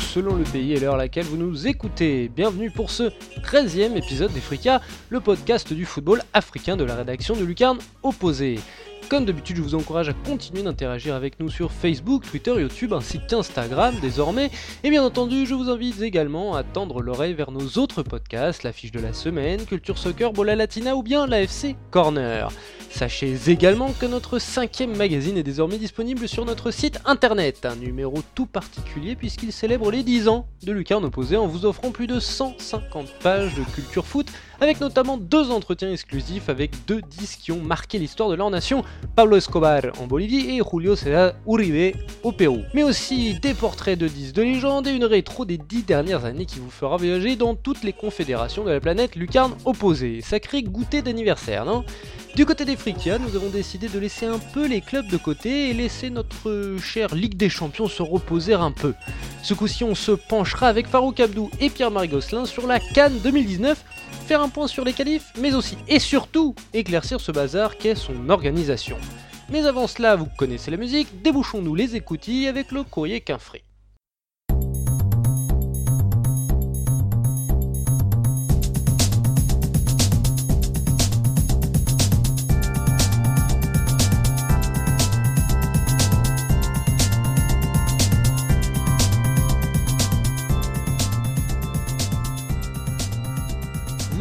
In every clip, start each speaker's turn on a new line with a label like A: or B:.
A: selon le pays et l'heure à laquelle vous nous écoutez. Bienvenue pour ce 13e épisode d'Efrica, le podcast du football africain de la rédaction de Lucarne Opposé. Comme d'habitude, je vous encourage à continuer d'interagir avec nous sur Facebook, Twitter, YouTube ainsi qu'Instagram désormais. Et bien entendu, je vous invite également à tendre l'oreille vers nos autres podcasts, l'affiche de la semaine, Culture Soccer, Bola Latina ou bien l'AFC Corner. Sachez également que notre cinquième magazine est désormais disponible sur notre site internet, un numéro tout particulier puisqu'il célèbre les 10 ans de Lucarne Opposé en vous offrant plus de 150 pages de culture foot avec notamment deux entretiens exclusifs avec deux disques qui ont marqué l'histoire de leur nation, Pablo Escobar en Bolivie et Julio César Uribe au Pérou. Mais aussi des portraits de disques de légende et une rétro des dix dernières années qui vous fera voyager dans toutes les confédérations de la planète lucarne opposée. Sacré goûter d'anniversaire, non? Du côté des Frikia, nous avons décidé de laisser un peu les clubs de côté et laisser notre chère Ligue des Champions se reposer un peu. Ce coup-ci, on se penchera avec Farouk Abdou et Pierre-Marie Gosselin sur la Cannes 2019, faire un point sur les qualifs, mais aussi et surtout éclaircir ce bazar qu'est son organisation. Mais avant cela, vous connaissez la musique, débouchons-nous les écoutilles avec le courrier Quinfré.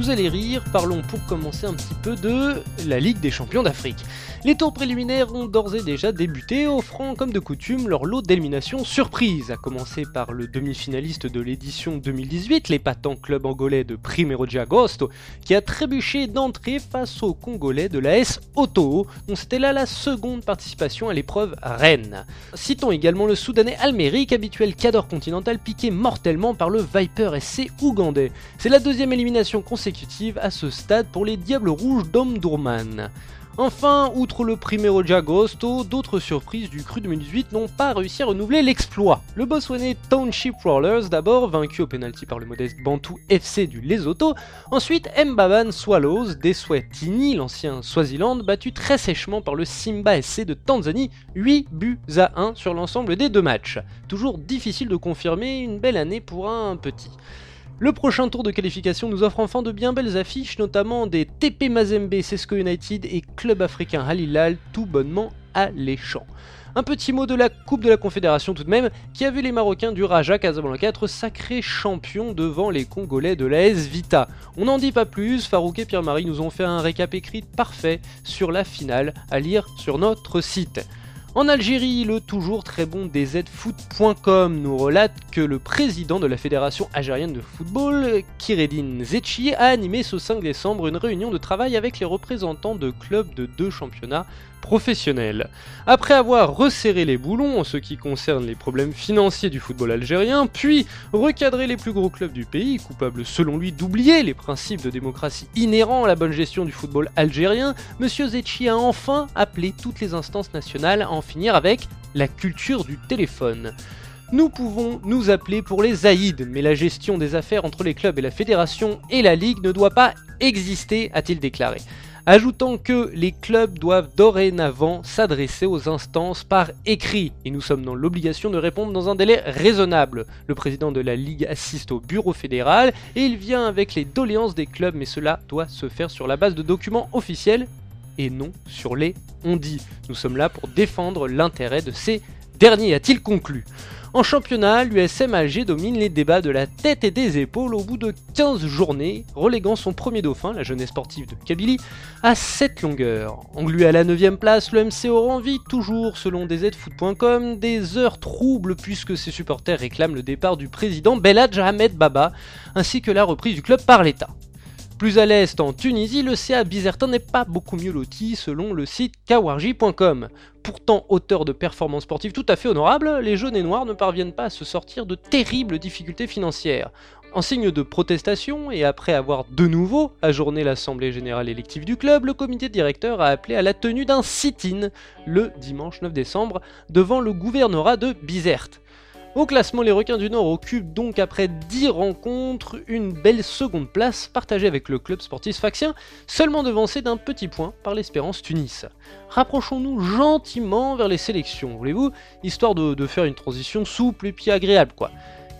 A: Vous allez rire, parlons pour commencer un petit peu de la Ligue des Champions d'Afrique. Les tours préliminaires ont d'ores et déjà débuté, offrant comme de coutume leur lot d'élimination surprise, à commencer par le demi-finaliste de l'édition 2018, l'épatant club angolais de Primero de Agosto, qui a trébuché d'entrée face au Congolais de la S Auto, dont c'était là la seconde participation à l'épreuve Rennes. Citons également le Soudanais Almeric, habituel cadre continental piqué mortellement par le Viper SC ougandais. C'est la deuxième élimination consécutive à ce stade pour les Diables Rouges d'Omdurman. Enfin, outre le Primero de Agosto, d'autres surprises du cru 2018 n'ont pas réussi à renouveler l'exploit. Le Botswanais Township Rollers, d'abord vaincu au penalty par le modeste Bantou FC du Lesotho, ensuite Mbaban Swallows d'Eswatini, l'ancien Swaziland, battu très sèchement par le Simba SC de Tanzanie, 8 buts à 1 sur l'ensemble des deux matchs. Toujours difficile de confirmer une belle année pour un petit. Le prochain tour de qualification nous offre enfin de bien belles affiches, notamment des TP Mazembe, Sesco United et Club africain Halilal, tout bonnement alléchant. Un petit mot de la Coupe de la Confédération tout de même, qui a vu les Marocains du Raja Casablanca être sacrés champions devant les Congolais de la S Vita. On n'en dit pas plus, Farouk et Pierre-Marie nous ont fait un récap écrit parfait sur la finale à lire sur notre site. En Algérie, le toujours très bon DZFoot.com nous relate que le président de la Fédération algérienne de football, Kiredine Zetchi, a animé ce 5 décembre une réunion de travail avec les représentants de clubs de deux championnats professionnels. Après avoir resserré les boulons en ce qui concerne les problèmes financiers du football algérien, puis recadré les plus gros clubs du pays, coupables selon lui d'oublier les principes de démocratie inhérents à la bonne gestion du football algérien, M. Zetchi a enfin appelé toutes les instances nationales à en finir avec la culture du téléphone. Nous pouvons nous appeler pour les Aïd, mais la gestion des affaires entre les clubs et la fédération et la ligue ne doit pas exister, a-t-il déclaré ajoutant que les clubs doivent dorénavant s'adresser aux instances par écrit, et nous sommes dans l'obligation de répondre dans un délai raisonnable. Le président de la Ligue assiste au bureau fédéral, et il vient avec les doléances des clubs, mais cela doit se faire sur la base de documents officiels, et non sur les on dit. Nous sommes là pour défendre l'intérêt de ces derniers, a-t-il conclu. En championnat, l'USM Alger domine les débats de la tête et des épaules au bout de 15 journées, reléguant son premier dauphin, la jeunesse sportive de Kabylie, à 7 longueurs. Englué à la 9ème place, le MC Oran vit toujours, selon DZFoot.com, des heures troubles puisque ses supporters réclament le départ du président Beladj Ahmed Baba, ainsi que la reprise du club par l'État. Plus à l'est, en Tunisie, le CA Bizertin n'est pas beaucoup mieux loti selon le site kawarji.com. Pourtant auteur de performances sportives tout à fait honorables, les jaunes et noirs ne parviennent pas à se sortir de terribles difficultés financières. En signe de protestation, et après avoir de nouveau ajourné l'Assemblée Générale Élective du club, le comité directeur a appelé à la tenue d'un sit-in le dimanche 9 décembre devant le gouvernorat de Bizerte. Au classement, les requins du Nord occupent donc après 10 rencontres une belle seconde place partagée avec le club sportif faxien, seulement devancé d'un petit point par l'Espérance Tunis. Rapprochons-nous gentiment vers les sélections, voulez-vous, histoire de, faire une transition souple et puis agréable quoi.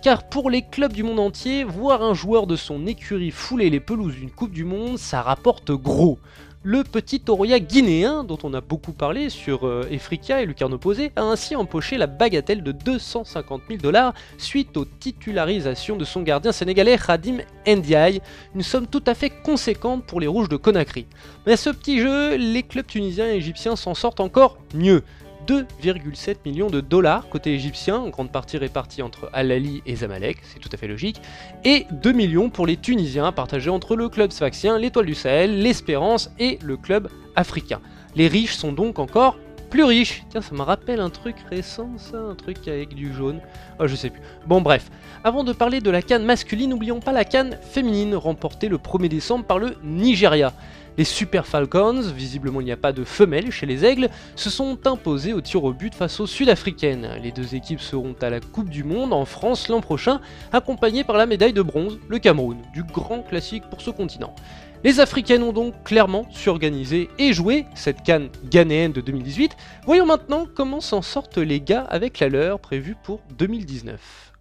A: car pour les clubs du monde entier, voir un joueur de son écurie fouler les pelouses d'une Coupe du Monde, ça rapporte gros le petit Toria guinéen, dont on a beaucoup parlé sur euh, Efrika et Lucarno Posé, a ainsi empoché la bagatelle de 250 000 dollars suite aux titularisations de son gardien sénégalais Khadim Ndiaye, une somme tout à fait conséquente pour les Rouges de Conakry. Mais à ce petit jeu, les clubs tunisiens et égyptiens s'en sortent encore mieux. 2,7 millions de dollars côté égyptien, en grande partie répartis entre Al-Ali et Zamalek, c'est tout à fait logique, et 2 millions pour les Tunisiens, partagés entre le club sfaxien, l'Étoile du Sahel, l'Espérance et le club africain. Les riches sont donc encore plus riches. Tiens, ça me rappelle un truc récent, ça, un truc avec du jaune. Oh, je sais plus. Bon, bref. Avant de parler de la canne masculine, n'oublions pas la canne féminine, remportée le 1er décembre par le Nigeria. Les Super Falcons, visiblement il n'y a pas de femelles chez les Aigles, se sont imposés au tir au but face aux Sud-Africaines. Les deux équipes seront à la Coupe du Monde en France l'an prochain, accompagnées par la médaille de bronze, le Cameroun, du grand classique pour ce continent. Les Africaines ont donc clairement surorganisé et joué cette canne ghanéenne de 2018. Voyons maintenant comment s'en sortent les gars avec la leur prévue pour 2019.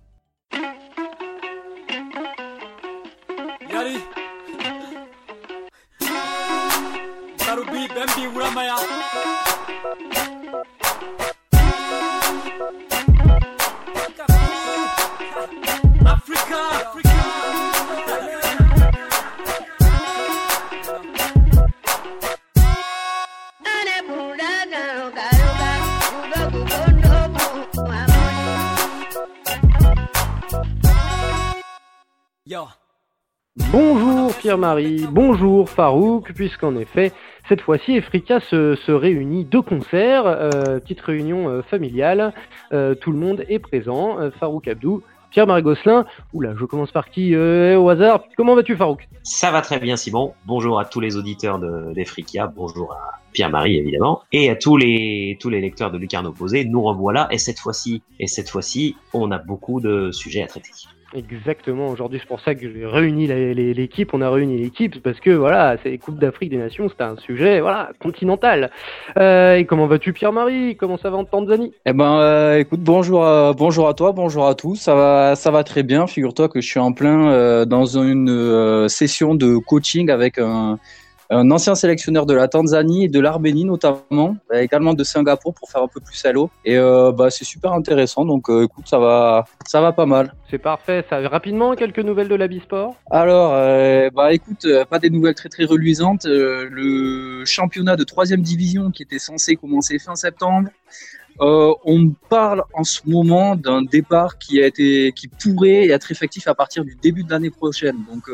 A: Bonjour Pierre-Marie, bonjour Farouk, puisqu'en effet, cette fois-ci, Efrika se, réunit de concert, euh, petite réunion euh, familiale, euh, tout le monde est présent, Farouk Abdou, Pierre-Marie Gosselin, oula, je commence par qui au hasard, comment vas-tu Farouk?
B: Ça va très bien Simon, bonjour à tous les auditeurs d'Efrika, bonjour à Pierre-Marie évidemment, et à tous les, tous les lecteurs de Lucarne Opposé, nous revoilà, et cette fois-ci, et cette fois-ci, on a beaucoup de sujets à traiter.
A: Exactement, aujourd'hui c'est pour ça que j'ai réuni l'équipe, on a réuni l'équipe parce que voilà, c'est les Coupes d'Afrique des Nations, c'est un sujet voilà continental. Euh, et comment vas-tu Pierre-Marie? Comment ça va en Tanzanie?
C: Eh ben euh, écoute, bonjour à, bonjour à toi, bonjour à tous, ça va, ça va très bien, figure-toi que je suis en plein euh, dans une session de coaching avec un un ancien sélectionneur de la Tanzanie et de l'Arménie notamment, également de Singapour pour faire un peu plus à l'eau. Et euh, bah, c'est super intéressant, donc euh, écoute, ça va, ça va pas mal.
A: C'est parfait. Ça rapidement quelques nouvelles de la Bisport.
C: Alors, euh, bah écoute, pas des nouvelles très très reluisantes. le championnat de troisième division qui était censé commencer fin septembre. on parle en ce moment d'un départ qui a été, qui pourrait être effectif à partir du début de l'année prochaine. Donc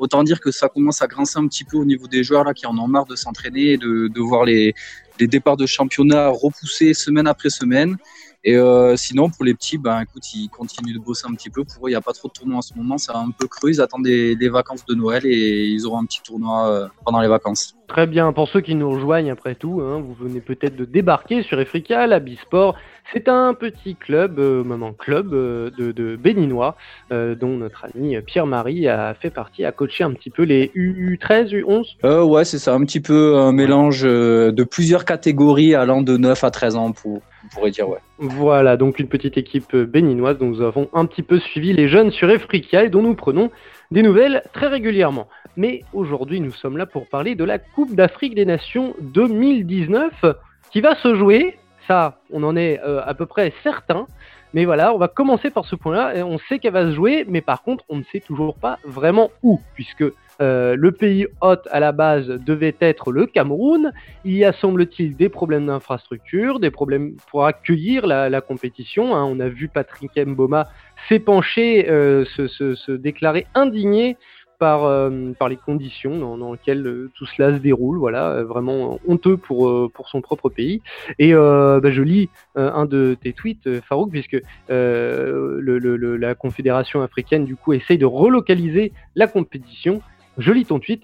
C: Autant dire que ça commence à grincer un petit peu au niveau des joueurs là qui en ont marre de s'entraîner et de, voir les, les, départs de championnat repoussés semaine après semaine. Et euh, sinon, pour les petits, ben, écoute, ils continuent de bosser un petit peu. Pour eux, il n'y a pas trop de tournois en ce moment. C'est un peu creux. Ils attendent les, vacances de Noël et ils auront un petit tournoi euh, pendant les vacances.
A: Très bien. Pour ceux qui nous rejoignent après tout, hein, vous venez peut-être de débarquer sur Efrika, la Bisport. C'est un petit club, euh, maman club de, de, béninois, dont notre ami Pierre-Marie a fait partie, a coaché un petit peu les U13,
C: U11 Ouais, c'est ça. Un petit peu un mélange de plusieurs catégories allant de 9 à 13 ans pour
A: Voilà, donc une petite équipe béninoise dont nous avons un petit peu suivi les jeunes sur Efrikia et dont nous prenons des nouvelles très régulièrement. Mais aujourd'hui, nous sommes là pour parler de la Coupe d'Afrique des Nations 2019 qui va se jouer. Ça, on en est euh, à peu près certain. Mais voilà, on va commencer par ce point-là. On sait qu'elle va se jouer, mais par contre, on ne sait toujours pas vraiment où, puisque euh, le pays hôte à la base devait être le Cameroun. Il y a, semble-t-il, des problèmes d'infrastructure, des problèmes pour accueillir la, compétition. Hein. On a vu Patrick Mboma s'épancher, euh, se, déclarer indigné par, euh, par les conditions dans, lesquelles tout cela se déroule. Voilà, vraiment honteux pour, pour son propre pays. Et bah, je lis un de tes tweets, Farouk, puisque la Confédération africaine, du coup, essaye de relocaliser la compétition je lis ton tweet.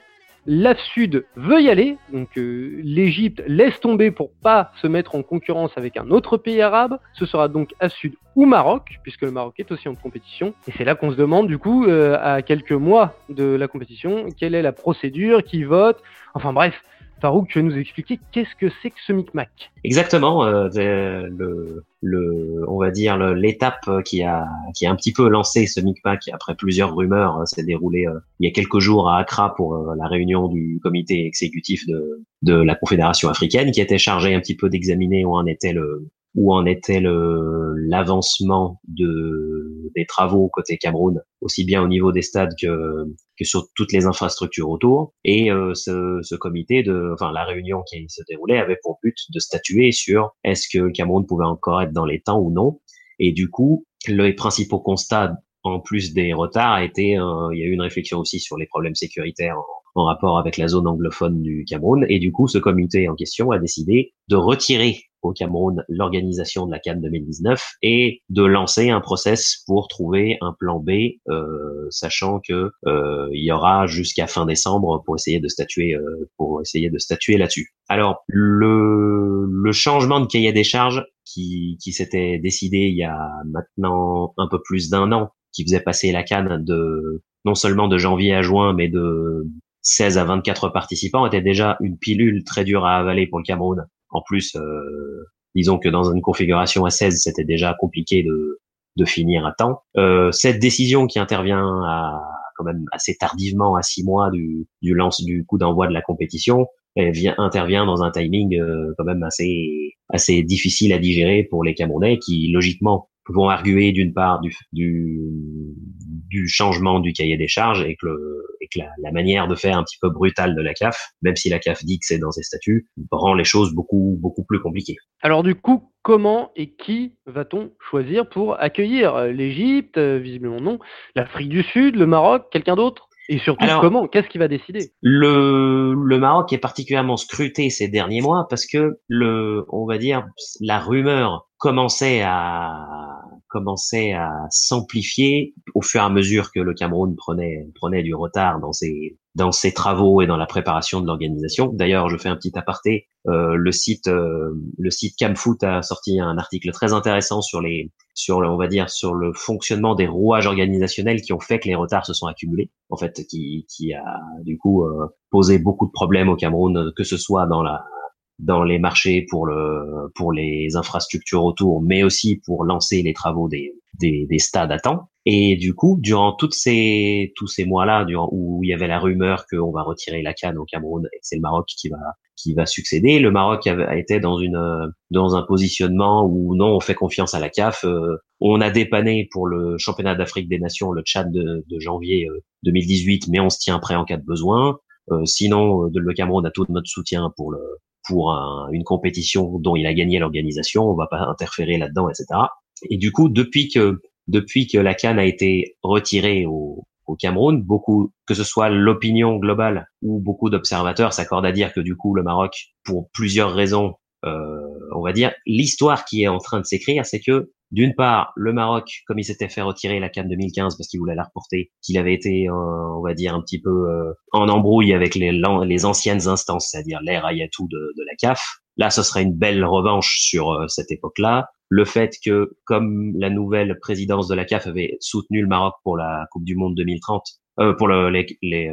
A: La Sud veut y aller, donc euh, l'Égypte laisse tomber pour pas se mettre en concurrence avec un autre pays arabe. Ce sera donc à Sud ou Maroc, puisque le Maroc est aussi en compétition. Et c'est là qu'on se demande du coup, euh, à quelques mois de la compétition, quelle est la procédure, qui vote. Enfin bref, Farouk, tu vas nous expliquer qu'est-ce que c'est que ce micmac?
B: Exactement, euh, le, le, on va dire l'étape qui a qui a un petit peu lancé ce micmac après plusieurs rumeurs euh, s'est déroulée euh, il y a quelques jours à Accra pour la réunion du comité exécutif de de la Confédération africaine qui était chargé un petit peu d'examiner où en était le où en était l'avancement de des travaux côté Cameroun, aussi bien au niveau des stades que que sur toutes les infrastructures autour. Et euh, ce, ce, comité de, enfin la réunion qui se déroulait avait pour but de statuer sur est-ce que le Cameroun pouvait encore être dans les temps ou non. Et du coup, les principaux constats en plus des retards été, euh, il y a eu une réflexion aussi sur les problèmes sécuritaires en, rapport avec la zone anglophone du Cameroun. Et du coup, ce comité en question a décidé de retirer au Cameroun l'organisation de la Cannes 2019 et de lancer un process pour trouver un plan B, euh, sachant que euh, il y aura jusqu'à fin décembre pour essayer de statuer euh, pour essayer de statuer là-dessus. Alors le, le changement de cahier des charges qui, qui s'était décidé il y a maintenant un peu plus d'un an, qui faisait passer la Cannes de non seulement de janvier à juin, mais de 16 à 24 participants était déjà une pilule très dure à avaler pour le Cameroun en plus, euh, disons que dans une configuration à 16, c'était déjà compliqué de, de finir à temps. Euh, cette décision qui intervient à, quand même assez tardivement, à six mois du, du lance du coup d'envoi de la compétition, elle vient, intervient dans un timing euh, quand même assez assez difficile à digérer pour les Camerounais qui logiquement vont arguer d'une part du, du, du changement du cahier des charges et que, le, et que la, la, manière de faire un petit peu brutale de la CAF, même si la CAF dit que c'est dans ses statuts, rend les choses beaucoup beaucoup plus compliquées.
A: Alors du coup, comment et qui va-t-on choisir pour accueillir? l'Égypte, visiblement non, l'Afrique du Sud, le Maroc, quelqu'un d'autre? Et surtout, Alors, comment? Qu'est-ce qui va décider?
B: le, le Maroc est particulièrement scruté ces derniers mois parce que le, on va dire, la rumeur commençait à commençait à s'amplifier au fur et à mesure que le Cameroun prenait prenait du retard dans ses dans ses travaux et dans la préparation de l'organisation. D'ailleurs, je fais un petit aparté. Euh, le site euh, le site Camfoot a sorti un article très intéressant sur les sur le, on va dire sur le fonctionnement des rouages organisationnels qui ont fait que les retards se sont accumulés. En fait, qui qui a du coup euh, posé beaucoup de problèmes au Cameroun, que ce soit dans la dans les marchés pour le pour les infrastructures autour, mais aussi pour lancer les travaux des des, des stades à temps. Et du coup, durant toutes ces tous ces mois-là, durant où il y avait la rumeur qu'on va retirer la canne au Cameroun et c'est le Maroc qui va qui va succéder, le Maroc a été dans une dans un positionnement où non, on fait confiance à la CAF. Euh, on a dépanné pour le championnat d'Afrique des Nations, le Tchad de, de janvier 2018, euh, mais on se tient prêt en cas de besoin. Euh, sinon, le Cameroun a tout notre soutien pour le pour un, une compétition dont il a gagné l'organisation, on va pas interférer là-dedans, etc. Et du coup, depuis que depuis que la canne a été retirée au, au Cameroun, beaucoup, que ce soit l'opinion globale ou beaucoup d'observateurs s'accordent à dire que du coup le Maroc, pour plusieurs raisons, euh, on va dire, l'histoire qui est en train de s'écrire, c'est que d'une part, le Maroc, comme il s'était fait retirer la Cannes 2015 parce qu'il voulait la reporter, qu'il avait été, euh, on va dire, un petit peu euh, en embrouille avec les, les anciennes instances, c'est-à-dire l'ère Ayatou de, de, la CAF. Là, ce serait une belle revanche sur euh, cette époque-là. Le fait que, comme la nouvelle présidence de la CAF avait soutenu le Maroc pour la Coupe du Monde 2030, euh, pour le, les, les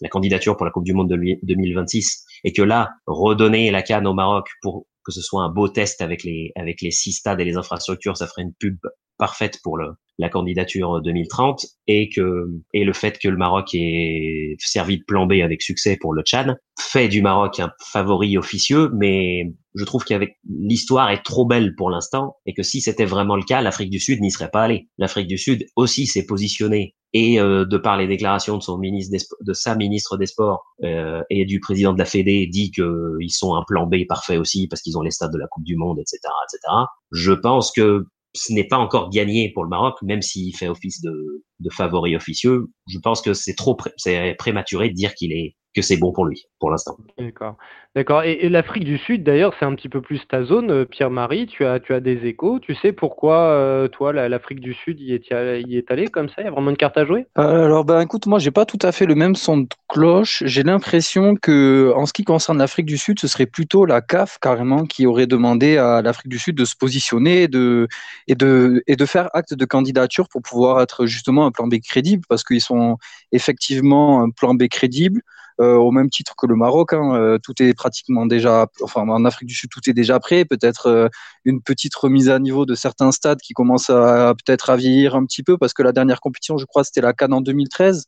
B: la candidature pour la Coupe du Monde de 2026, et que là, redonner la Cannes au Maroc pour que ce soit un beau test avec les avec les six stades et les infrastructures, ça ferait une pub parfaite pour le, la candidature 2030 et que et le fait que le Maroc ait servi de plan B avec succès pour le Tchad fait du Maroc un favori officieux, mais je trouve qu'avec l'histoire est trop belle pour l'instant et que si c'était vraiment le cas, l'Afrique du Sud n'y serait pas allée. L'Afrique du Sud aussi s'est positionnée et euh, de par les déclarations de son ministre de sa ministre des Sports euh, et du président de la Fédé dit qu'ils sont un plan B parfait aussi parce qu'ils ont les stades de la Coupe du Monde, etc., etc. Je pense que ce n'est pas encore gagné pour le Maroc, même s'il fait office de, de favori officieux. Je pense que c'est trop c'est prématuré de dire qu'il est que c'est bon pour lui pour l'instant.
A: D'accord. D'accord. Et, et l'Afrique du Sud, d'ailleurs, c'est un petit peu plus ta zone, euh, Pierre-Marie. Tu as, tu as des échos. Tu sais pourquoi, euh, toi, l'Afrique du Sud y est, y est allé comme ça? Il y a vraiment une carte à jouer?
C: Euh, Alors, ben, écoute, moi, j'ai pas tout à fait le même son de cloche. J'ai l'impression que, en ce qui concerne l'Afrique du Sud, ce serait plutôt la CAF carrément qui aurait demandé à l'Afrique du Sud de se positionner et de, et de, et de faire acte de candidature pour pouvoir être justement un plan B crédible, parce qu'ils sont effectivement un plan B crédible. Au même titre que le Maroc. Hein, tout est pratiquement déjà, enfin en Afrique du Sud, tout est déjà prêt. Peut-être une petite remise à niveau de certains stades qui commencent à peut-être à vieillir un petit peu parce que la dernière compétition, je crois, c'était la Cannes en 2013.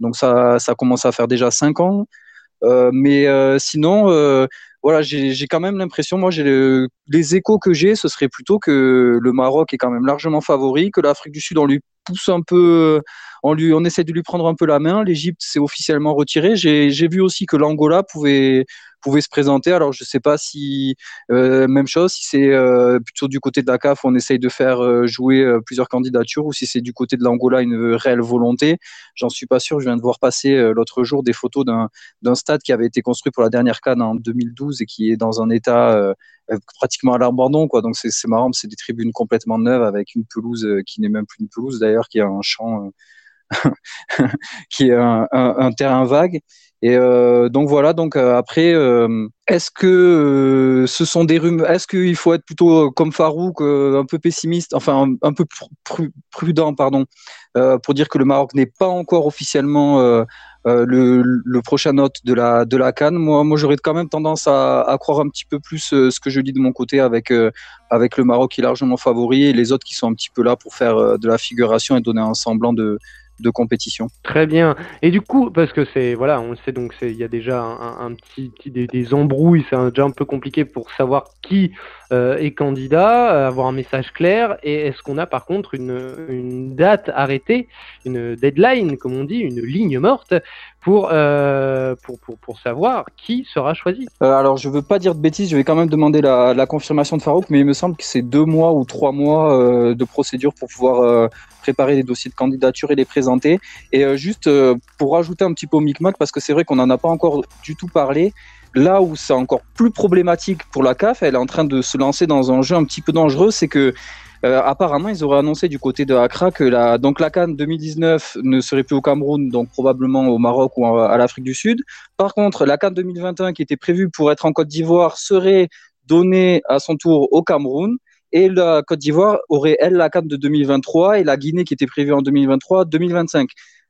C: Donc ça, ça commence à faire déjà cinq ans. mais sinon, voilà, j'ai quand même l'impression, moi, j'ai les échos que j'ai, ce serait plutôt que le Maroc est quand même largement favori, que l'Afrique du Sud, on lui pousse un peu, on, lui, on essaie de lui prendre un peu la main. L'Égypte s'est officiellement retirée. J'ai vu aussi que l'Angola pouvait, pouvait se présenter. Alors je ne sais pas si euh, même chose, si c'est euh, plutôt du côté de la CAF, on essaye de faire euh, jouer plusieurs candidatures, ou si c'est du côté de l'Angola une réelle volonté. J'en suis pas sûr. Je viens de voir passer l'autre jour des photos d'un stade qui avait été construit pour la dernière Cannes en 2012 et qui est dans un état pratiquement à l'abandon donc c'est marrant c'est des tribunes complètement neuves avec une pelouse qui n'est même plus une pelouse d'ailleurs qui a un champ qui est un, terrain vague. Et euh, donc voilà. Donc euh, après, euh, est-ce que ce sont des rumeurs Est-ce qu'il faut être plutôt comme Farouk, un peu pessimiste, enfin un, peu prudent, pardon, pour dire que le Maroc n'est pas encore officiellement le, prochain hôte de la de la Cannes? Moi, moi, j'aurais quand même tendance à, croire un petit peu plus ce que je dis de mon côté avec avec le Maroc qui est largement favori et les autres qui sont un petit peu là pour faire de la figuration et donner un semblant de de compétition.
A: Très bien. Et du coup, parce que c'est voilà, on le sait donc il y a déjà un, petit, des, des embrouilles, c'est déjà un peu compliqué pour savoir qui euh, est candidat, euh, avoir un message clair. Et est-ce qu'on a par contre une, une, date arrêtée, une deadline, comme on dit, une ligne morte pour, euh, pour, pour, pour, savoir qui sera choisi?
C: Alors, je veux pas dire de bêtises, je vais quand même demander la, la confirmation de Farouk, mais il me semble que c'est deux mois ou trois mois de procédure pour pouvoir préparer les dossiers de candidature et les présenter. Et juste pour rajouter un petit peu au micmac, parce que c'est vrai qu'on n'en a pas encore du tout parlé, Là où c'est encore plus problématique pour la CAF, elle est en train de se lancer dans un jeu un petit peu dangereux, c'est que euh, apparemment, ils auraient annoncé du côté de Accra que la, donc la Cannes 2019 ne serait plus au Cameroun, donc probablement au Maroc ou à, l'Afrique du Sud. Par contre, la Cannes 2021 qui était prévue pour être en Côte d'Ivoire serait donnée à son tour au Cameroun. Et la Côte d'Ivoire aurait, elle, la Cannes de 2023 et la Guinée qui était prévue en 2023-2025.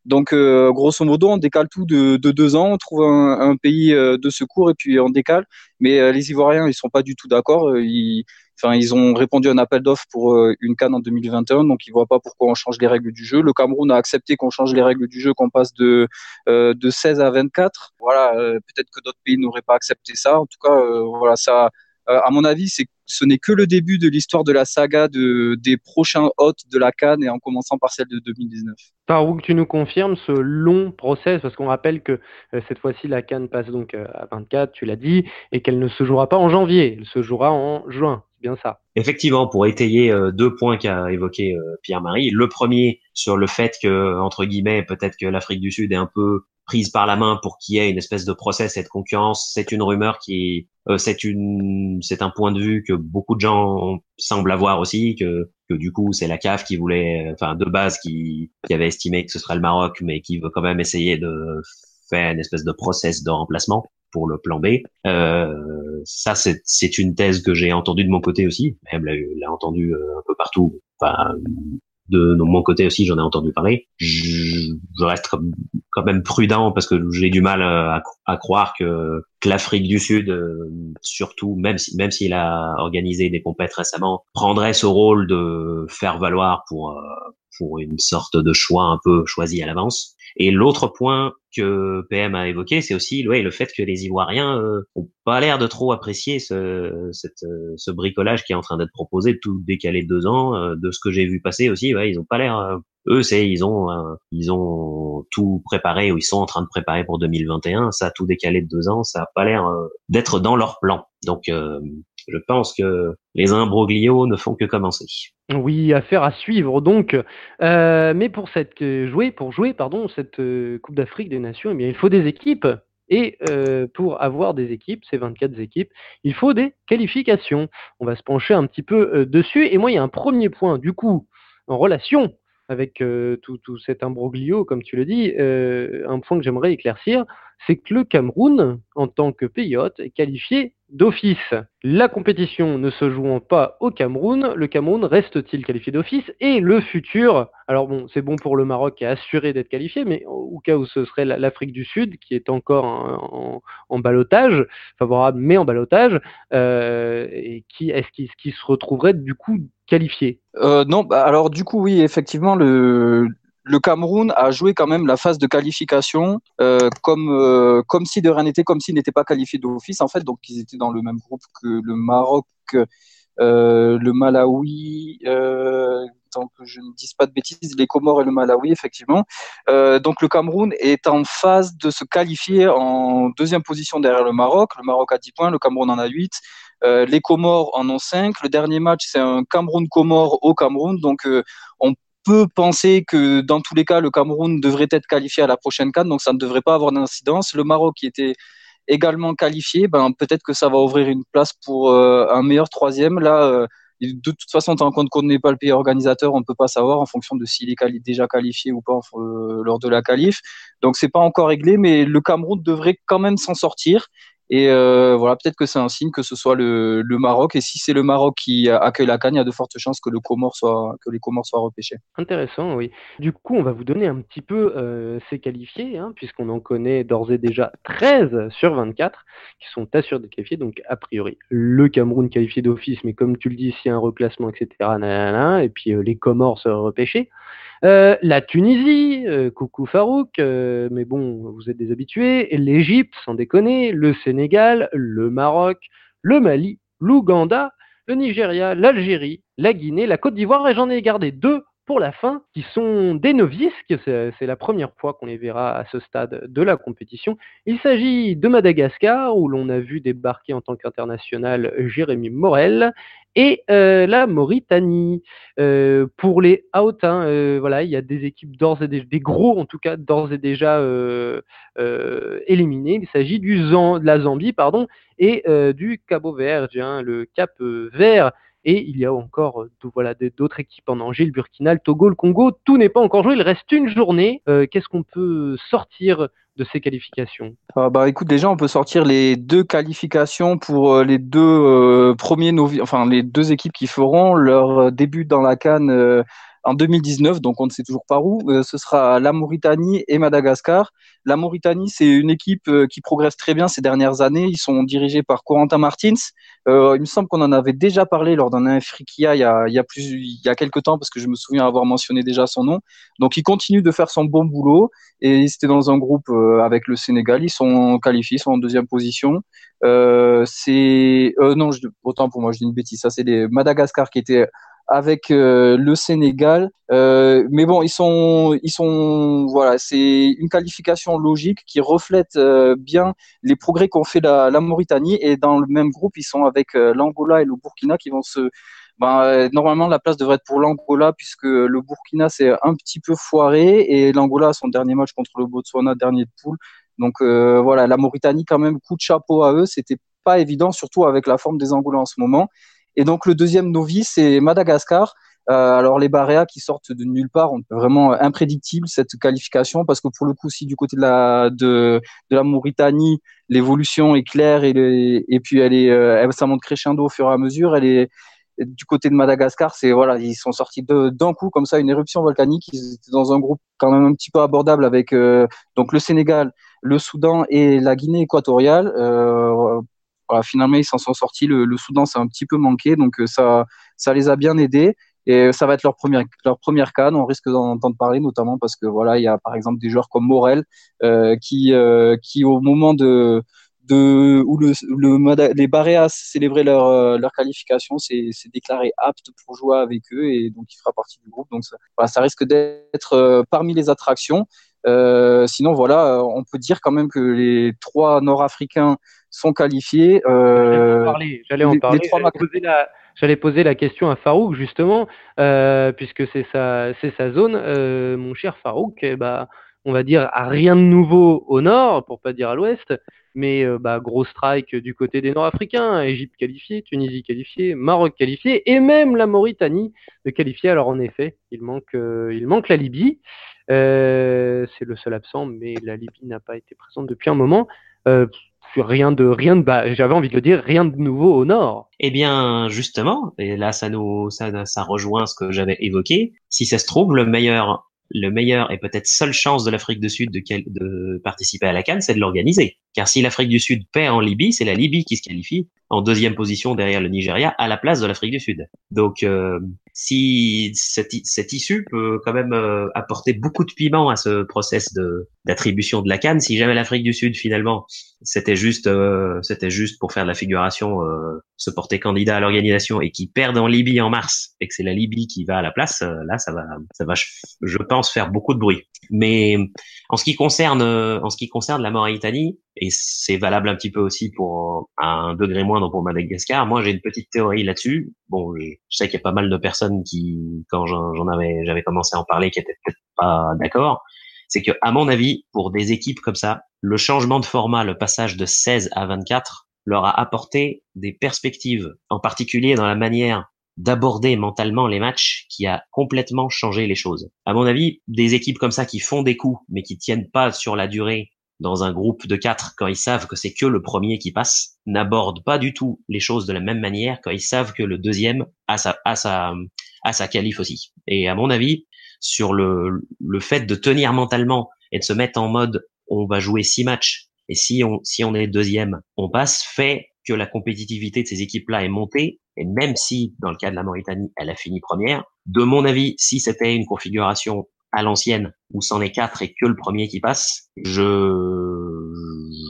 C: Donc, euh, grosso modo, on décale tout de, deux ans, on trouve un, pays euh, de secours et puis on décale. Mais euh, les Ivoiriens, ils sont pas du tout d'accord. Ils, enfin, ils ont répondu à un appel d'offres pour une canne en 2021, donc ils voient pas pourquoi on change les règles du jeu. Le Cameroun a accepté qu'on change les règles du jeu, qu'on passe de de 16 à 24. Voilà, peut-être que d'autres pays n'auraient pas accepté ça. En tout cas, voilà, ça à mon avis, c'est ce n'est que le début de l'histoire de la saga de, des prochains hôtes de la Cannes et en commençant par celle de 2019.
A: Par tu nous confirmes ce long process parce qu'on rappelle que euh, cette fois-ci la Cannes passe donc euh, à 24, tu l'as dit, et qu'elle ne se jouera pas en janvier, elle se jouera en juin. C'est bien ça.
B: Effectivement, pour étayer deux points qu'a évoqué Pierre-Marie. Le premier sur le fait que entre guillemets peut-être que l'Afrique du Sud est un peu prise par la main pour qu'il y ait une espèce de process et de concurrence. C'est une rumeur qui, euh, c'est une, c'est un point de vue que beaucoup de gens semblent avoir aussi, que, que du coup c'est la CAF qui voulait, enfin de base qui, qui avait estimé que ce serait le Maroc, mais qui veut quand même essayer de faire une espèce de process de remplacement pour le plan B. Euh, ça, c'est une thèse que j'ai entendue de mon côté aussi, même l'a entendu euh, un peu partout. De, mon côté aussi, j'en ai entendu parler. Je, reste quand même prudent parce que j'ai du mal à, à croire que, que l'Afrique du Sud, euh, surtout, même si, même s'il a organisé des compètes récemment, prendrait ce rôle de faire valoir pour euh, pour une sorte de choix un peu choisi à l'avance. Et l'autre point que PM a évoqué, c'est aussi ouais, le fait que les Ivoiriens euh, ont pas l'air de trop apprécier ce, cette, euh, ce bricolage qui est en train d'être proposé, tout décalé de deux ans. Euh, de ce que j'ai vu passer aussi, ouais, ils ont pas l'air. Euh, eux, c'est ils ont ils ont tout préparé ou ils sont en train de préparer pour 2021. Ça, tout décalé de deux ans, ça a pas l'air d'être dans leur plan. Donc je pense que les imbroglios ne font que commencer.
A: Oui, affaire à suivre donc. Euh, mais pour cette euh, jouer, pour jouer pardon, cette euh, Coupe d'Afrique des Nations, eh bien, il faut des équipes. Et pour avoir des équipes, ces 24 équipes, il faut des qualifications. On va se pencher un petit peu dessus. Et moi, il y a un premier point, du coup, en relation avec tout, tout, cet imbroglio, comme tu le dis, un point que j'aimerais éclaircir, c'est que le Cameroun, en tant que pays est qualifié d'office. La compétition ne se jouant pas au Cameroun, le Cameroun reste-t-il qualifié d'office? Et le futur, alors bon, c'est bon pour le Maroc qui est assuré d'être qualifié, mais au cas où ce serait l'Afrique du Sud qui est encore en, en, balotage, favorable mais en balotage, euh, et qui est-ce qui, se retrouverait du coup qualifié
C: euh, Non, bah, alors du coup oui, effectivement le Cameroun a joué quand même la phase de qualification euh, comme, euh, comme si de rien comme s'il n'était pas qualifié d'office en fait. Donc ils étaient dans le même groupe que le Maroc, le Malawi, tant que je ne dise pas de bêtises, les Comores et le Malawi effectivement. donc le Cameroun est en phase de se qualifier en deuxième position derrière le Maroc. Le Maroc a 10 points, le Cameroun en a 8. les Comores en ont 5. Le dernier match, c'est un Cameroun-Comores au Cameroun. Donc, on peut penser que dans tous les cas, le Cameroun devrait être qualifié à la prochaine CAN, donc ça ne devrait pas avoir d'incidence. Le Maroc qui était également qualifié, ben, peut-être que ça va ouvrir une place pour euh, un meilleur troisième. Là, euh, de toute façon, tant qu'on ne pas le pays organisateur, on ne peut pas savoir en fonction de s'il est déjà qualifié ou pas euh, lors de la qualif. Donc c'est pas encore réglé, mais le Cameroun devrait quand même s'en sortir. Et euh, voilà, peut-être que c'est un signe que ce soit le, Maroc. Et si c'est le Maroc qui accueille la canne, il y a de fortes chances que, le soit, les Comores soient repêchés.
A: Intéressant, oui. Du coup, on va vous donner un petit peu euh, ces qualifiés, hein, puisqu'on en connaît d'ores et déjà 13 sur 24 qui sont assurés de qualifier. Donc, a priori, le Cameroun qualifié d'office, mais comme tu le dis, s'il y a un reclassement, etc., et puis euh, les Comores repêchés. Euh, la Tunisie, euh, coucou Farouk, euh, mais bon, vous êtes des habitués. L'Égypte, sans déconner. Le Sénégal, le Maroc, le Mali, l'Ouganda, le Nigeria, l'Algérie, la Guinée, la Côte d'Ivoire, et j'en ai gardé deux pour la fin, qui sont des novices, c'est la première fois qu'on les verra à ce stade de la compétition. Il s'agit de Madagascar, où l'on a vu débarquer en tant qu'international Jérémy Morel, et euh, la Mauritanie. Euh, pour les out, hein, euh, voilà, il y a des équipes d'ores et déjà, des gros en tout cas, d'ores et déjà éliminés. Il s'agit du de la Zambie, pardon, et du Cabo Verde, hein, le Cap Vert. Et il y a encore voilà, d'autres équipes en Angers, le Burkina, le Togo, le Congo. Tout n'est pas encore joué. Il reste une journée. Qu'est-ce qu'on peut sortir de ces qualifications?
C: Ah, Bah écoute, déjà on peut sortir les deux qualifications pour euh, les deux euh, premiers enfin les deux équipes qui feront leur euh, début dans la Cannes en 2019, donc on ne sait toujours pas où. Euh, ce sera la Mauritanie et Madagascar. La Mauritanie, c'est une équipe euh, qui progresse très bien ces dernières années. Ils sont dirigés par Corentin Martins. Euh, il me semble qu'on en avait déjà parlé lors d'un Afrikia il y a, il quelques temps parce que je me souviens avoir mentionné déjà son nom. Donc il continue de faire son bon boulot et ils étaient dans un groupe avec le Sénégal. Ils sont qualifiés, ils sont en deuxième position. C'est non, je, autant pour moi, je dis une bêtise. Ça, c'est les Madagascar qui étaient avec euh, le Sénégal. Euh, mais bon, ils sont, ils sont, voilà, c'est une qualification logique qui reflète euh, bien les progrès qu'ont fait la, Mauritanie. Et dans le même groupe, ils sont avec l'Angola et le Burkina qui vont se ben, normalement, la place devrait être pour l'Angola puisque le Burkina c'est un petit peu foiré et l'Angola a son dernier match contre le Botswana, dernier de poule. Donc voilà, la Mauritanie quand même coup de chapeau à eux. C'était pas évident, surtout avec la forme des Angolais en ce moment. Et donc le deuxième novice, c'est Madagascar. Euh, alors les Baréas qui sortent de nulle part, on vraiment imprédictible cette qualification parce que pour le coup, si du côté de la de, la Mauritanie, l'évolution est claire et, et puis elle est, euh, ça monte crescendo au fur et à mesure. Elle est du côté de Madagascar, c'est voilà, ils sont sortis d'un coup comme ça une éruption volcanique. Ils étaient dans un groupe quand même un petit peu abordable avec euh, donc le Sénégal, le Soudan et la Guinée équatoriale. Euh, finalement, ils s'en sont sortis. Le, Soudan, c'est un petit peu manqué, donc euh, ça, ça les a bien aidés. Et ça va être leur première, leur première canne. On risque d'en entendre parler, notamment parce que voilà, il y a par exemple des joueurs comme Morel euh, qui, euh, qui au moment de, de où le, le les Baréas célébraient leur, leur qualification, c'est déclaré apte pour jouer avec eux et donc il fera partie du groupe. Donc ça, voilà, ça risque d'être parmi les attractions. Euh, sinon, voilà, on peut dire quand même que les trois Nord-Africains sont qualifiés.
A: Euh, j'allais en parler. J'allais poser, la question à Farouk justement, euh, puisque c'est sa, c'est sa zone. Euh, mon cher Farouk, ben, on va dire à rien de nouveau au nord, pour pas dire à l'ouest, Mais bah, gros strike du côté des Nord-Africains, Égypte qualifiée, Tunisie qualifiée, Maroc qualifié, et même la Mauritanie de qualifiée. Alors en effet, il manque, il manque la Libye. c'est le seul absent, mais la Libye n'a pas été présente depuis un moment rien de rien de bah, j'avais envie de dire rien de nouveau au nord.
B: Eh bien justement, et là ça nous ça, ça rejoint ce que j'avais évoqué. Si ça se trouve, le meilleur le meilleur et peut-être seule chance de l'Afrique du Sud de, de participer à la Cannes, c'est de l'organiser. Car si l'Afrique du Sud perd en Libye, c'est la Libye qui se qualifie en deuxième position derrière le Nigeria à la place de l'Afrique du Sud. Donc euh, si cette, cette, issue peut quand même euh, apporter beaucoup de piment à ce process de d'attribution de la canne. Si jamais l'Afrique du Sud finalement c'était juste euh, c'était juste pour faire de la figuration, euh, se porter candidat à l'organisation et qui perdent en Libye en mars et que c'est la Libye qui va à la place, là ça va ça va je pense faire beaucoup de bruit. Mais en ce qui concerne en ce qui concerne la Mauritanie et c'est valable un petit peu aussi pour un degré moindre pour Madagascar. Moi j'ai une petite théorie là-dessus. Bon, je sais qu'il y a pas mal de personnes qui, quand j'en avais, j'avais commencé à en parler, qui étaient peut-être pas d'accord, c'est que, à mon avis, pour des équipes comme ça, le changement de format, le passage de 16 à 24, leur a apporté des perspectives, en particulier dans la manière d'aborder mentalement les matchs, qui a complètement changé les choses. À mon avis, des équipes comme ça qui font des coups, mais qui tiennent pas sur la durée dans un groupe de quatre quand ils savent que c'est que le premier qui passe, n'abordent pas du tout les choses de la même manière quand ils savent que le deuxième a sa, a sa, a sa qualif aussi. Et à mon avis, sur le, le fait de tenir mentalement et de se mettre en mode on va jouer six matchs et si on, si on est deuxième, on passe, fait que la compétitivité de ces équipes-là est montée. Et même si, dans le cas de la Mauritanie, elle a fini première, de mon avis, si c'était une configuration à l'ancienne où c'en est quatre et que le premier qui passe, je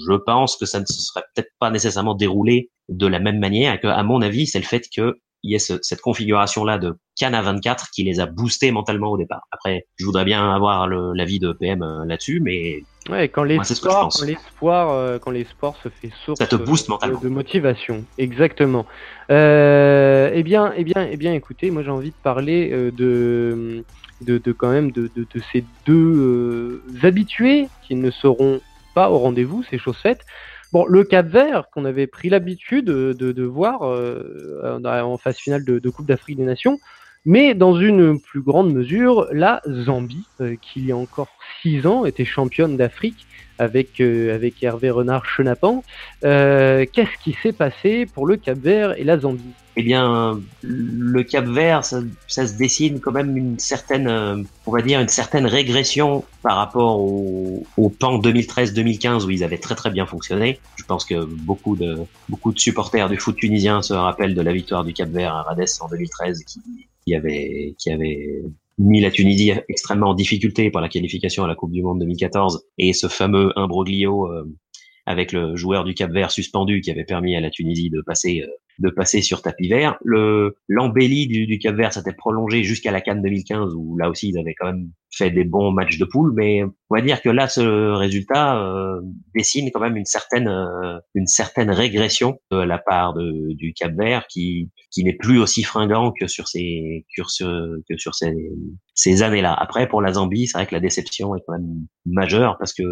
B: je pense que ça ne serait peut-être pas nécessairement déroulé de la même manière et que à mon avis c'est le fait que il y ait cette configuration là de Cana 24 qui les a boostés mentalement au départ. Après, je voudrais bien avoir l'avis de PM euh, là-dessus, mais
A: ouais, quand l'espoir, quand l'espoir, euh, quand l'espoir se fait source
B: ça te booste
A: mentalement. de motivation, exactement. Euh, eh bien, eh bien, eh bien, écoutez, moi j'ai envie de parler euh, de de, de, quand même de, de, de ces deux euh, habitués qui ne seront pas au rendez-vous, c'est chose faite. Bon, le Cap Vert, qu'on avait pris l'habitude de, voir euh, en phase finale de, de Coupe d'Afrique des Nations, mais dans une plus grande mesure, la Zambie, euh, qui il y a encore six ans était championne d'Afrique avec, euh, avec Hervé Renard Chenapan. Euh, Qu'est-ce qui s'est passé pour le Cap Vert et la Zambie?
B: Eh bien, le Cap Vert, ça, ça, se dessine quand même une certaine, euh, on va dire, une certaine régression par rapport au, au PAN 2013-2015 où ils avaient très très bien fonctionné. Je pense que beaucoup de, beaucoup de supporters du foot tunisien se rappellent de la victoire du Cap Vert à Rades en 2013 qui, qui avait, mis la Tunisie extrêmement en difficulté par la qualification à la Coupe du Monde 2014 et ce fameux imbroglio euh, avec le joueur du Cap Vert suspendu qui avait permis à la Tunisie de passer euh, de passer sur tapis vert. Le l'embellie du, du Cap Vert s'était prolongé jusqu'à la Cannes 2015 où là aussi ils avaient quand même fait des bons matchs de poule, mais on va dire que là ce résultat euh, dessine quand même une certaine euh, une certaine régression de la part de, du Cap Vert qui qui n'est plus aussi fringant que sur ces que sur, que sur ces, ces années-là. Après pour la Zambie, c'est vrai que la déception est quand même majeure parce que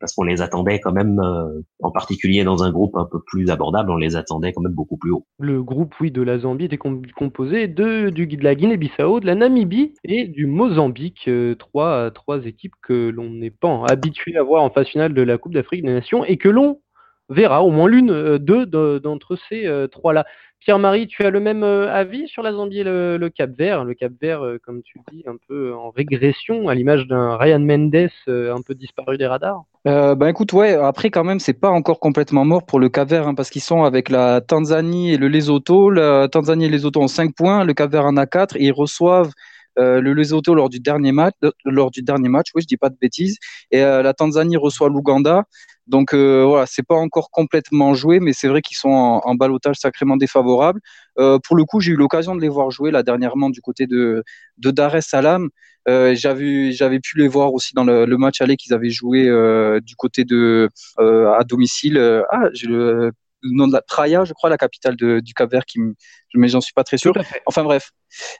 B: parce qu'on les attendait quand même euh, en particulier dans un groupe un peu plus abordable, on les attendait quand même beaucoup plus haut.
A: Le groupe, oui, de la Zambie était composé de, du, de la Guinée-Bissau, de la Namibie et du Mozambique. Euh, trois, trois équipes que l'on n'est pas habitué à voir en phase finale de la Coupe d'Afrique des Nations et que l'on verra au moins l'une, euh, deux d'entre ces trois-là. Pierre-Marie, tu as le même euh, avis sur la Zambie et le, Cap Vert? Le Cap Vert, comme tu dis, un peu en régression, à l'image d'un Ryan Mendes un peu disparu des radars?
C: Euh, ben écoute, ouais, après quand même, c'est pas encore complètement mort pour le Cap Vert, hein, parce qu'ils sont avec la Tanzanie et le Lesotho. La Tanzanie et le Lesotho ont 5 points, le Cap Vert en a 4, et ils reçoivent euh, le Lesotho lors du dernier match, lors du dernier match, oui, je dis pas de bêtises, et euh, la Tanzanie reçoit l'Ouganda. Donc euh, voilà, c'est pas encore complètement joué, mais c'est vrai qu'ils sont en, en balotage sacrément défavorable. Euh, pour le coup, j'ai eu l'occasion de les voir jouer là dernièrement du côté de, de Dar es Salaam. Euh, j'avais pu les voir aussi dans le, le match aller qu'ils avaient joué euh, du côté de euh, à domicile. ah, j'ai le nom de la Praia, je crois, la capitale de, du Cap-Vert, qui, mais j'en suis pas très sûr. Enfin bref,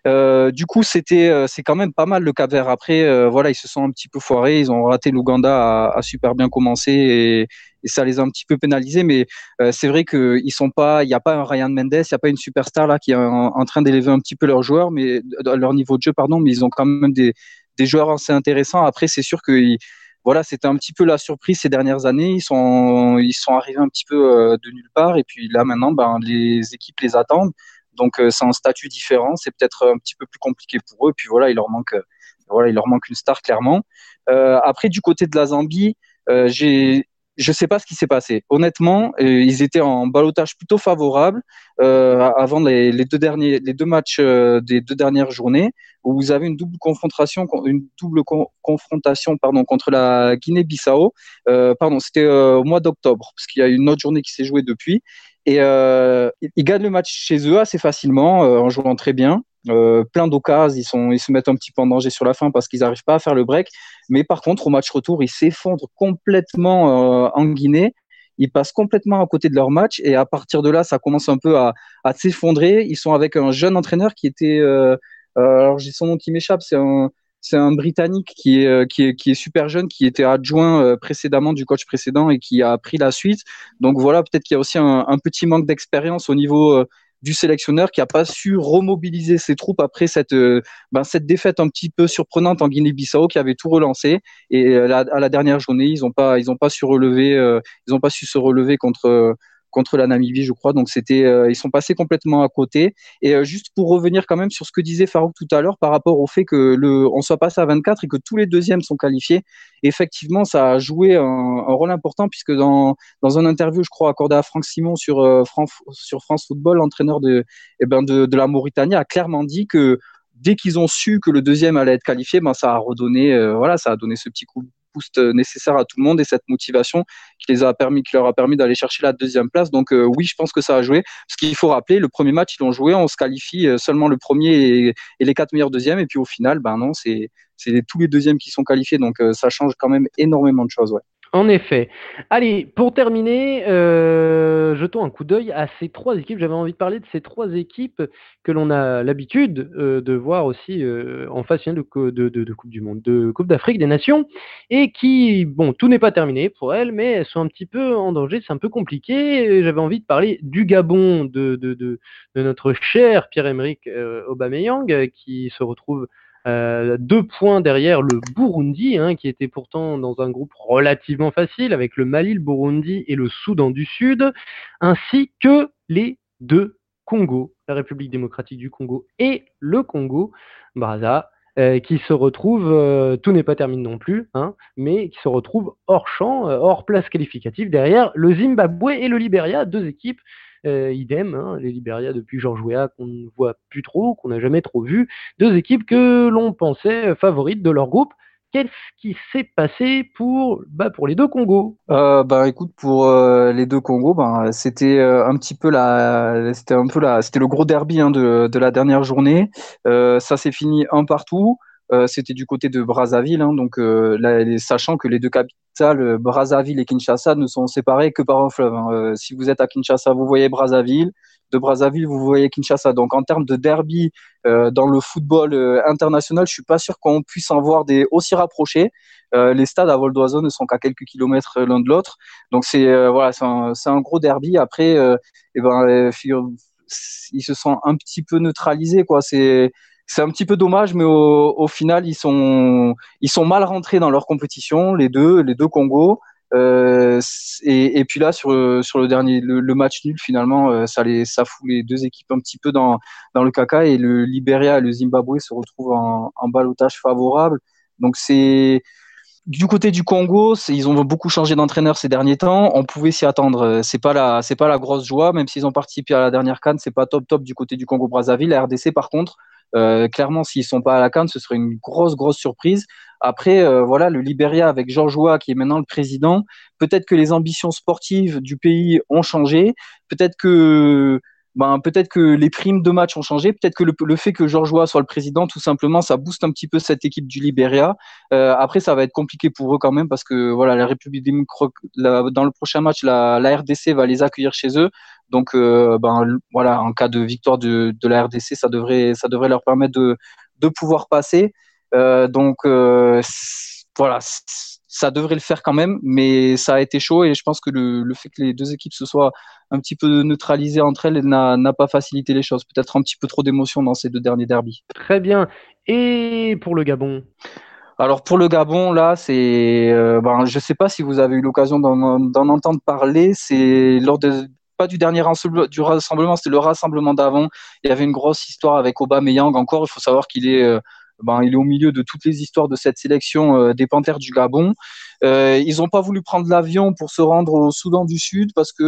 C: euh, du coup, c'était, euh, c'est quand même pas mal le Cap-Vert. Après, euh, voilà, ils se sont un petit peu foirés, ils ont raté l'Ouganda, a, a, super bien commencé et, et ça les a un petit peu pénalisés. Mais c'est vrai qu'ils sont pas, il n'y a pas un Ryan Mendes, il n'y a pas une superstar là qui est en, train d'élever un petit peu leurs joueurs, mais leur niveau de jeu, pardon, mais ils ont quand même des, des joueurs assez intéressants. Après, c'est sûr que voilà, c'était un petit peu la surprise ces dernières années. Ils sont, ils sont arrivés un petit peu de nulle part, et puis là maintenant, ben, les équipes les attendent. Donc c'est un statut différent, c'est peut-être un petit peu plus compliqué pour eux. Puis voilà, il leur manque voilà, il leur manque une star clairement. Euh, après, du côté de la Zambie, euh, j'ai je sais pas ce qui s'est passé. Honnêtement, euh, ils étaient en balotage plutôt favorable avant les, deux derniers, les deux matchs des deux dernières journées, où vous avez une double confrontation, une double confrontation, pardon, contre la Guinée-Bissau. pardon, c'était au mois d'octobre, parce qu'il y a une autre journée qui s'est jouée depuis. Et ils gagnent le match chez eux assez facilement, en jouant très bien. Euh, plein d'occasions, ils, se mettent un petit peu en danger sur la fin parce qu'ils n'arrivent pas à faire le break. Mais par contre, au match retour, ils s'effondrent complètement euh, en Guinée. Ils passent complètement à côté de leur match et à partir de là, ça commence un peu à, s'effondrer. Ils sont avec un jeune entraîneur qui était, euh, alors j'ai son nom qui m'échappe, c'est un, c'est un Britannique qui est, qui, est, qui est super jeune, qui était adjoint précédemment du coach précédent et qui a pris la suite. Donc voilà, peut-être qu'il y a aussi un petit manque d'expérience au niveau du sélectionneur qui a pas su remobiliser ses troupes après cette, euh, ben, cette défaite un petit peu surprenante en Guinée-Bissau qui avait tout relancé. Et euh, à la dernière journée, ils n'ont pas, ils pas su relever, euh, ils pas su se relever contre contre la Namibie, je crois. Donc c'était, euh, ils sont passés complètement à côté. Et euh, juste pour revenir quand même sur ce que disait Farouk tout à l'heure par rapport au fait que on soit passé à 24 et que tous les deuxièmes sont qualifiés. Effectivement, ça a joué un, rôle important puisque dans dans un interview, je crois accordé à Franck Simon sur euh, France Football, l'entraîneur de eh ben de, la Mauritanie a clairement dit que dès qu'ils ont su que le deuxième allait être qualifié, ben ça a redonné, ça a donné ce petit coup boost nécessaire à tout le monde et cette motivation qui les a permis, qui leur a permis d'aller chercher la deuxième place. Donc euh, oui, je pense que ça a joué. Ce qu'il faut rappeler, le premier match ils l'ont joué, on se qualifie euh, seulement le premier et, les quatre meilleurs deuxièmes, et puis au final, ben non, c'est c'est tous les deuxièmes qui sont qualifiés, donc euh, ça change quand même énormément de choses.
A: En effet. Allez, pour terminer, euh, jetons un coup d'œil à ces trois équipes. J'avais envie de parler de ces trois équipes que l'on a l'habitude euh, de voir aussi euh, en phase finale de, de, Coupe du Monde, de Coupe d'Afrique des Nations, et qui, bon, tout n'est pas terminé pour elles, mais elles sont un petit peu en danger, c'est un peu compliqué. J'avais envie de parler du Gabon de, de notre cher Pierre-Emerick Aubameyang, qui se retrouve euh, deux points derrière le Burundi, hein, qui était pourtant dans un groupe relativement facile, avec le Mali, le Burundi et le Soudan du Sud, ainsi que les deux Congo, la République démocratique du Congo et le Congo, Brazza, euh, qui se retrouvent, euh, tout n'est pas terminé non plus, hein, mais qui se retrouvent hors champ, hors place qualificative derrière le Zimbabwe et le Liberia, deux équipes euh, idem, hein, les Liberia depuis George Weah qu'on ne voit plus trop, qu'on n'a jamais trop vu. Deux équipes que l'on pensait favorites de leur groupe. Qu'est-ce qui s'est passé pour, bah, pour les deux Congos?
C: Euh, Bah écoute, pour euh, les deux Congos, bah, c'était un petit peu la, c'était un peu c'était le gros derby hein, de, de, la dernière journée. ça s'est fini un partout. Euh, c'était du côté de Brazzaville, hein, donc euh, sachant que les deux capitales, euh, Brazzaville et Kinshasa, ne sont séparées que par un fleuve. Hein. si vous êtes à Kinshasa, vous voyez Brazzaville. De Brazzaville, vous voyez Kinshasa. Donc en termes de derby dans le football international, je suis pas sûr qu'on puisse en voir des aussi rapprochés. les stades à vol d'oiseau ne sont qu'à quelques kilomètres l'un de l'autre. Donc c'est voilà, c'est un, gros derby. Après, eh ben, ils se sont un petit peu neutralisés, quoi. C'est c'est un petit peu dommage, mais au, final, ils sont, mal rentrés dans leur compétition, les deux, les deux Congos. Euh, et, puis là, sur, le dernier, le, match nul, finalement, euh, ça, fout les deux équipes un petit peu dans, le caca et le Liberia et le Zimbabwe se retrouvent en, en balotage favorable. Donc c'est du côté du Congo, ils ont beaucoup changé d'entraîneur ces derniers temps. On pouvait s'y attendre. C'est pas la, pas la grosse joie, même s'ils ont participé à la dernière canne, c'est pas top top du côté du Congo Brazzaville. La RDC, par contre, euh, clairement, s'ils sont pas à la canne, ce serait une grosse, grosse surprise. Après, euh, voilà, le Liberia avec Georges Weah, qui est maintenant le président, peut-être que les ambitions sportives du pays ont changé. Peut-être que ben, peut-être que les primes de match ont changé, peut-être que le, fait que Georges Weah soit le président, tout simplement, ça booste un petit peu cette équipe du Liberia. Euh, après, ça va être compliqué pour eux quand même parce que voilà, la République démocratique, dans le prochain match, la, RDC va les accueillir chez eux. Donc, euh, ben voilà, en cas de victoire de, de, la RDC, ça devrait, ça devrait leur permettre de, de pouvoir passer. Euh, donc, euh, voilà ça devrait le faire quand même, mais ça a été chaud et je pense que le, le fait que les deux équipes se soient un petit peu neutralisées entre elles n'a pas facilité les choses. Peut-être un petit peu trop d'émotion dans ces deux derniers derbies.
A: Très bien. Et pour le Gabon?
C: Alors pour le Gabon, là, c'est, euh, ben, je ne sais pas si vous avez eu l'occasion d'en entendre parler. C'est lors de, pas du dernier rassemblement, c'était le rassemblement d'avant. Il y avait une grosse histoire avec Aubameyang. Encore, il faut savoir qu'il est euh, ben, il est au milieu de toutes les histoires de cette sélection euh, des Panthères du Gabon. Euh, ils n'ont pas voulu prendre l'avion pour se rendre au Soudan du Sud parce que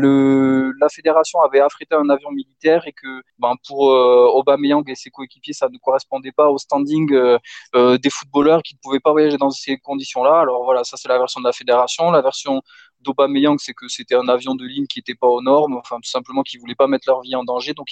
C: le, la fédération avait affrété un avion militaire et que ben, pour Aubameyang et ses coéquipiers, ça ne correspondait pas au standing des footballeurs qui ne pouvaient pas voyager dans ces conditions-là. Alors voilà, ça c'est la version de la fédération. La version d'Aubameyang, c'est que c'était un avion de ligne qui n'était pas aux normes, enfin tout simplement qui voulaient pas mettre leur vie en danger. Donc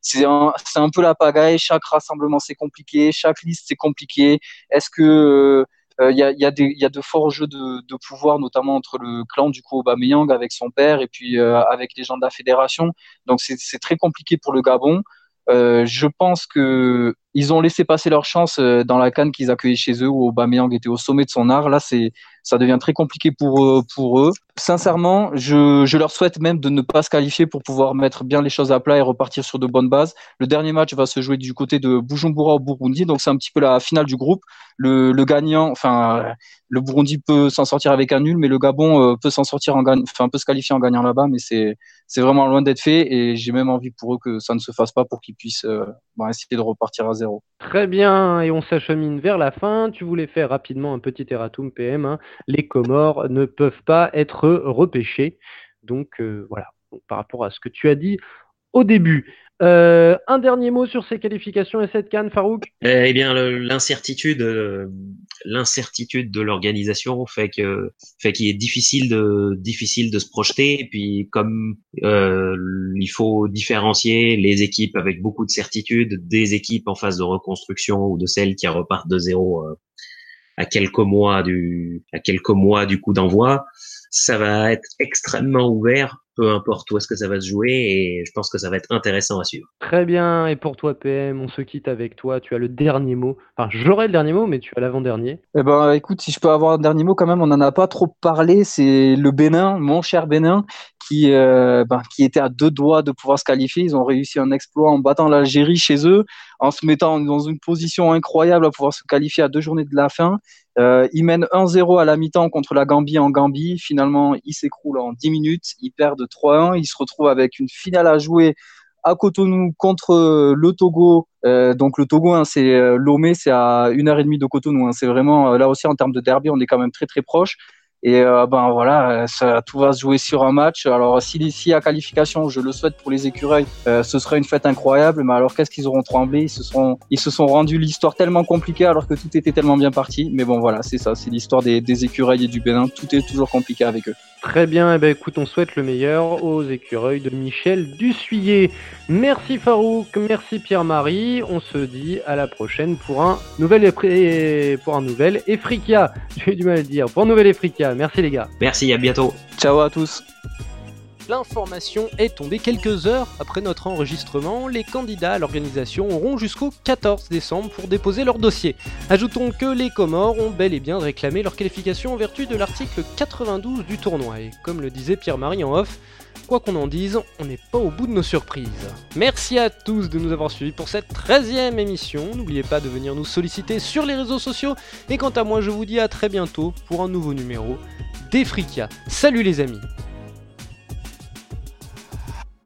C: c'est un, un peu la pagaille. Chaque rassemblement c'est compliqué, chaque liste c'est compliqué. Est-ce que euh, il y, a, y, a y, a, de forts jeux de, de, pouvoir, notamment entre le clan du coup Aubameyang avec son père et puis euh, avec les gens de la fédération. Donc c'est très compliqué pour le Gabon. Euh, je pense que ils ont laissé passer leur chance euh, dans la canne qu'ils accueillaient chez eux où Aubameyang était au sommet de son art. Là, c'est ça devient très compliqué pour eux, pour eux. Sincèrement, je, je, leur souhaite même de ne pas se qualifier pour pouvoir mettre bien les choses à plat et repartir sur de bonnes bases. Le dernier match va se jouer du côté de Bujumbura au Burundi, donc c'est un petit peu la finale du groupe. Le, le gagnant, enfin, le Burundi peut s'en sortir avec un nul, mais le Gabon euh, peut s'en sortir en enfin, peut se qualifier en gagnant là-bas, mais c'est c'est vraiment loin d'être fait et j'ai même envie pour eux que ça ne se fasse pas pour qu'ils puissent euh, bah, essayer de repartir à zéro.
A: Très bien, et on s'achemine vers la fin. Tu voulais faire rapidement un petit erratum PM. Hein. Les Comores ne peuvent pas être repêchés. Donc euh, voilà, par rapport à ce que tu as dit au début. Euh, un dernier mot sur ces qualifications et cette canne, Farouk?
B: Eh bien, l'incertitude, euh, l'incertitude de l'organisation fait que fait qu'il est difficile de difficile de se projeter. Et puis, comme euh, il faut différencier les équipes avec beaucoup de certitude des équipes en phase de reconstruction ou de celles qui repartent de zéro à quelques mois du à quelques mois du coup d'envoi, ça va être extrêmement ouvert peu importe où est-ce que ça va se jouer et je pense que ça va être intéressant à suivre.
A: Très bien, et pour toi PM, on se quitte avec toi, tu as le dernier mot. Enfin, j'aurai le dernier mot, mais tu as l'avant-dernier.
C: Eh ben écoute, si je peux avoir un dernier mot quand même, on n'en a pas trop parlé, c'est le Bénin, mon cher Bénin, qui, euh, ben, était à deux doigts de pouvoir se qualifier. Ils ont réussi un exploit en battant l'Algérie chez eux, en se mettant dans une position incroyable à pouvoir se qualifier à deux journées de la fin. Euh, ils mènent 1-0 à la mi-temps contre la Gambie en Gambie. Finalement, ils s'écroulent en 10 minutes. Ils perdent 3-1. Ils se retrouvent avec une finale à jouer à Cotonou contre le Togo. Euh, donc le Togo, hein, c'est euh, Lomé, c'est à une heure et demie de Cotonou. Hein. C'est vraiment là aussi en termes de derby, on est quand même très très proche. Et euh, ben voilà, ça, tout va se jouer sur un match. Alors si y a qualification, je le souhaite pour les écureuils, euh, ce serait une fête incroyable. Mais alors qu'est-ce qu'ils auront tremblé? Ils se sont, ils se sont rendus l'histoire tellement compliquée alors que tout était tellement bien parti. Mais bon voilà, c'est ça, c'est l'histoire des, des écureuils et du Bénin. Tout est toujours compliqué avec eux.
A: Très bien, et eh ben écoute, on souhaite le meilleur aux écureuils de Michel Dussuyer. Merci Farouk, merci Pierre-Marie. On se dit à la prochaine pour un nouvel pour un nouvel Efrica. J'ai du mal à le dire. Pour un nouvel Efrica. Merci les gars.
B: Merci, à bientôt.
C: Ciao à tous.
A: L'information est tombée quelques heures après notre enregistrement. Les candidats à l'organisation auront jusqu'au 14 décembre pour déposer leur dossier. Ajoutons que les Comores ont bel et bien réclamé leur qualification en vertu de l'article 92 du tournoi. Et comme le disait Pierre-Marie en off, quoi qu'on en dise, on n'est pas au bout de nos surprises. Merci à tous de nous avoir suivis pour cette 13e émission. N'oubliez pas de venir nous solliciter sur les réseaux sociaux. Et quant à moi, je vous dis à très bientôt pour un nouveau numéro d'Efrica. Salut les amis